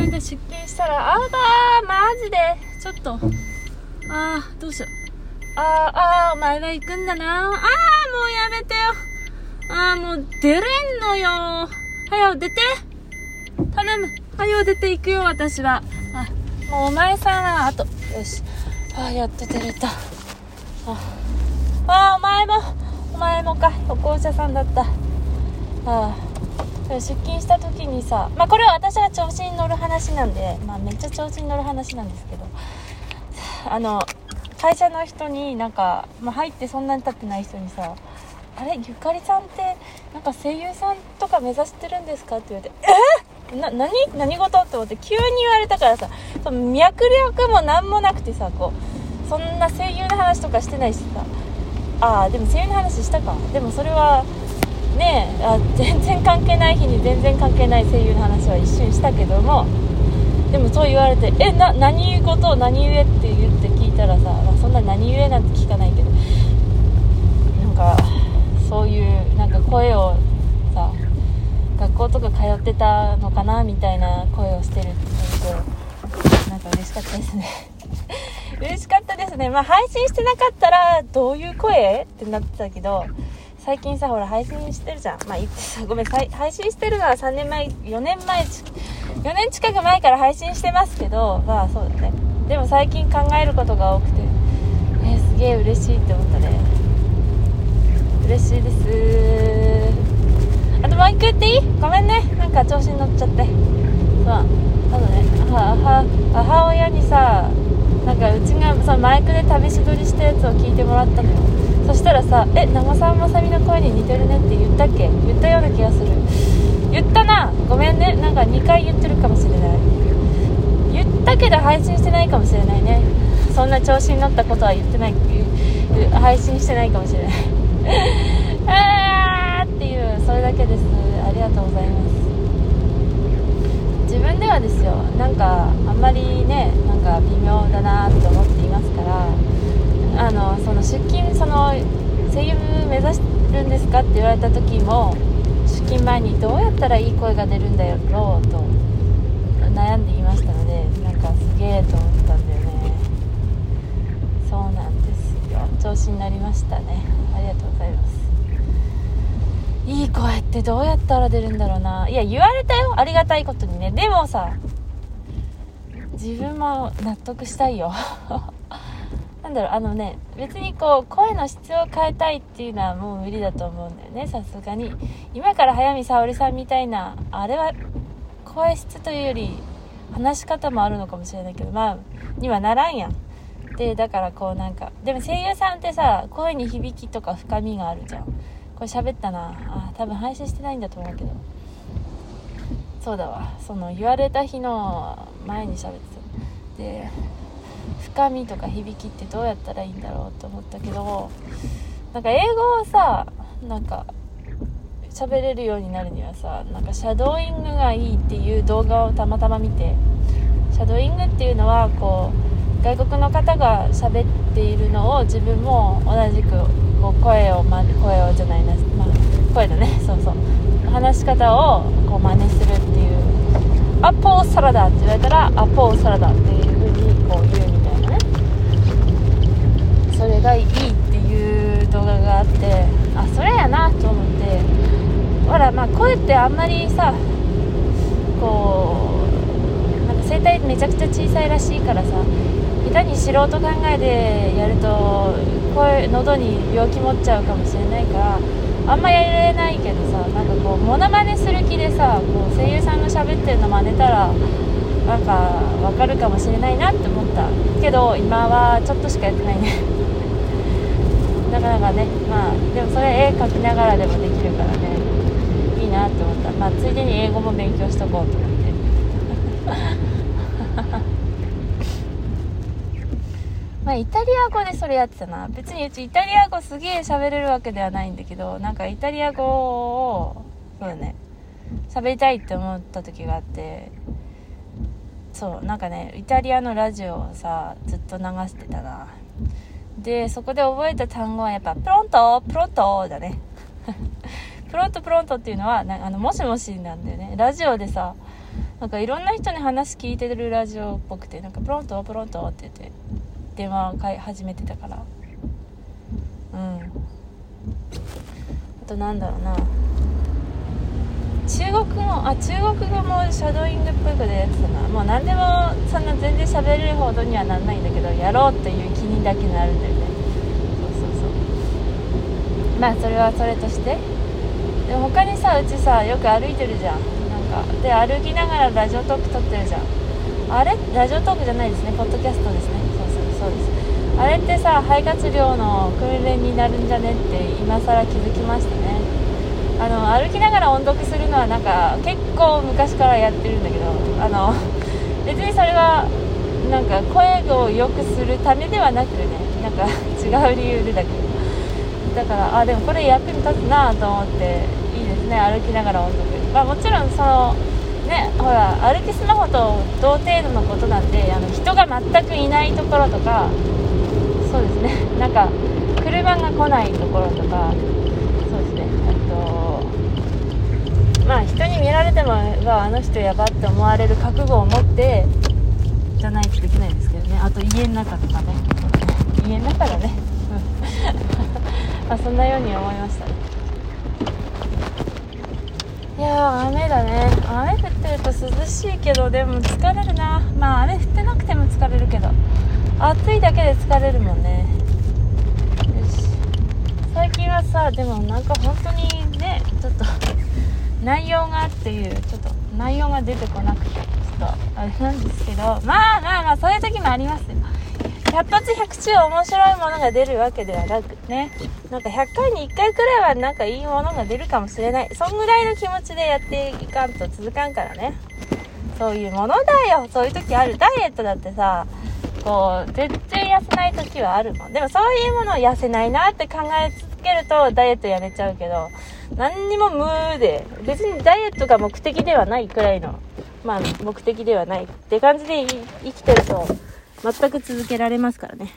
の間出勤したら、あーばー、マジで、ちょっと、あー、どうしよう。あー、あー、お前は行くんだな。あー、もうやめてよ。あー、もう出れんのよ。はよ、出て。頼む。はよ、出て行くよ、私は。あ、もうお前さんは、あと、よし。あー、やっと出れた。あ、あー、お前も、お前もか。歩行者さんだったあ。あー。出勤した時にさ、まあ、これは私が調子に乗る話なんで、まあ、めっちゃ調子に乗る話なんですけどあの会社の人になんか、まあ、入ってそんなに経ってない人にさ「あれゆかりさんってなんか声優さんとか目指してるんですか?」って言われて「えな何？何事?」って思って急に言われたからさその脈略も何もなくてさこうそんな声優の話とかしてないしさああでも声優の話したかでもそれはねあ全然関係ない日に全然関係ない声優の話は一瞬したけども。でもそう言われて「えな何事何故?」って言って聞いたらさ、まあ、そんな何故なんて聞かないけど。なんかそういうなんか声をさ学校とか通ってたのかなみたいな声をしてるって言うとなんか嬉しかったですね。嬉しかったですね。まあ配信してなかったらどういう声？ってなってたけど最近さほら配信してるじゃん。まあ言ってさごめん配信してるのは3年前4年前4年近く前から配信してますけどまあそうだね。でも最近考えることが多くてえー、すげえ嬉しいって思ったね。嬉しいです。あともう一個言っていい？ごめんね。なんか調子に乗っちゃって。そうあとね母母親にさなんかうちがそのマイクで試し撮りしたやつを聞いてもらったのよそしたらさ「え長澤まさみの声に似てるね」って言ったっけ言ったような気がする言ったなごめんねなんか2回言ってるかもしれない言ったけど配信してないかもしれないねそんな調子に乗ったことは言ってない配信してないかもしれないあーっていうそれだけですありがとうございます自分ではですよなんかあんまりねなんか微妙だなって思っていますからあのその出勤その声優目指してるんですかって言われた時も出勤前にどうやったらいい声が出るんだろうと悩んでいましたのでなんかすげえと思ったんだよね。そうなんですよ。調子になりましたね。ありがとうございます。いい声ってどうやったら出るんだろうな。いや言われたよ。ありがたいことにね。でもさ自分も納得したいよ。なんだろうあのね別にこう声の質を変えたいっていうのはもう無理だと思うんだよねさすがに。今から早見沙織さんみたいなあれは声質というより話し方もあるのかもしれないけどまあにはならんや。んでだからこうなんかでも声優さんってさ声に響きとか深みがあるじゃん。これ喋ったな。あ多分配信してないんだと思うけど。そうだわ。その言われた日の前に喋ってた。で深みとか響きってどうやったらいいんだろうと思ったけどなんか英語をさなんか喋れるようになるにはさなんかシャドーイングがいいっていう動画をたまたま見てシャドーイングっていうのはこう外国の方が喋っているのを自分も同じくこう声を、ま、声をじゃないな、まあ、声だね。そうそう。話し方をこう真似するっていう。アポーサラダって言われたらアポーサラダっていう風にこう言うがいいっていう動画があってあそれやなと思ってほらまあ声ってあんまりさこうなんか声帯めちゃくちゃ小さいらしいからさ下手に素人考えでやると声喉に病気持っちゃうかもしれないからあんまやれないけどさなんかこうモノマネする気でさこう声優さんの喋ってるの真似たらなんかわかるかもしれないなって思った。けど今はちょっとしかやってないね。まあでもそれ絵描きながらでもできるからね。いいなって思った。まあついでに英語も勉強しとこうと思って。まあ、イタリア語でそれやってたな。別にうちイタリア語すげえ喋れるわけではないんだけどなんかイタリア語をそうだね。喋りたいって思った時があって。そうなんかねイタリアのラジオをさずっと流してたな。でそこで覚えた単語はやっぱプロントプロントだね。プロントプロントっていうのはあのもしもしなんだよね。ラジオでさなんかいろんな人に話聞いてるラジオっぽくてなんかプロントプロントって言って電話を買い始めてたから。うん。あとなんだろうな。中国語あ中国語もシャドーイングっぽいことやってたなもう何でもそんな全然喋れるほどにはなんないんだけどやろうっていう気にだけなるんだよね。そうそうそう。まあそれはそれとして。でも他にさうちさよく歩いてるじゃん。なんかで歩きながらラジオトーク撮ってるじゃん。あれ？ラジオトークじゃないですね。ポッドキャストですね。そうそうそうです。あれってさ肺活量の訓練になるんじゃねって今更気づきましたね。あの歩きながら音読するのはなんか結構昔からやってるんだけどあの 別にそれはなんか声を良くするためではなくねなんか 違う理由でだけど。だからあでもこれ役に立つなと思っていいですね歩きながら音読。まあもちろんそのねほら歩きスマホと同程度のことなんであの人が全くいないところとかそうですね。なんか車が来ないところとかそうですねあとまあ人に見られてもあの人やばって思われる覚悟を持ってじゃないとできないですけどね。あと家の中とかね。家の中だね。ま あそんなように思いましたね。いや雨だね。雨降ってると涼しいけどでも疲れるな。まあ雨降ってなくても疲れるけど。暑いだけで疲れるもんね。よし。最近はさでもなんか本当にねちょっと内容がっていうちょっと内容が出てこなくてちょっとあれなんですけどまあまあまあそういう時もありますよ。100発100中面白いものが出るわけではなくねなんか100回に1回くらいはなんかいいものが出るかもしれない。そんぐらいの気持ちでやっていかんと続かんからね。そういうものだよ。そういう時ある。ダイエットだってさこう全然痩せない時はあるもん。でもそういうものを痩せないなって考え続けるとダイエットやめちゃうけど何にも無で別にダイエットが目的ではないくらいのまあ目的ではないって感じで生きてると全く続けられますからね。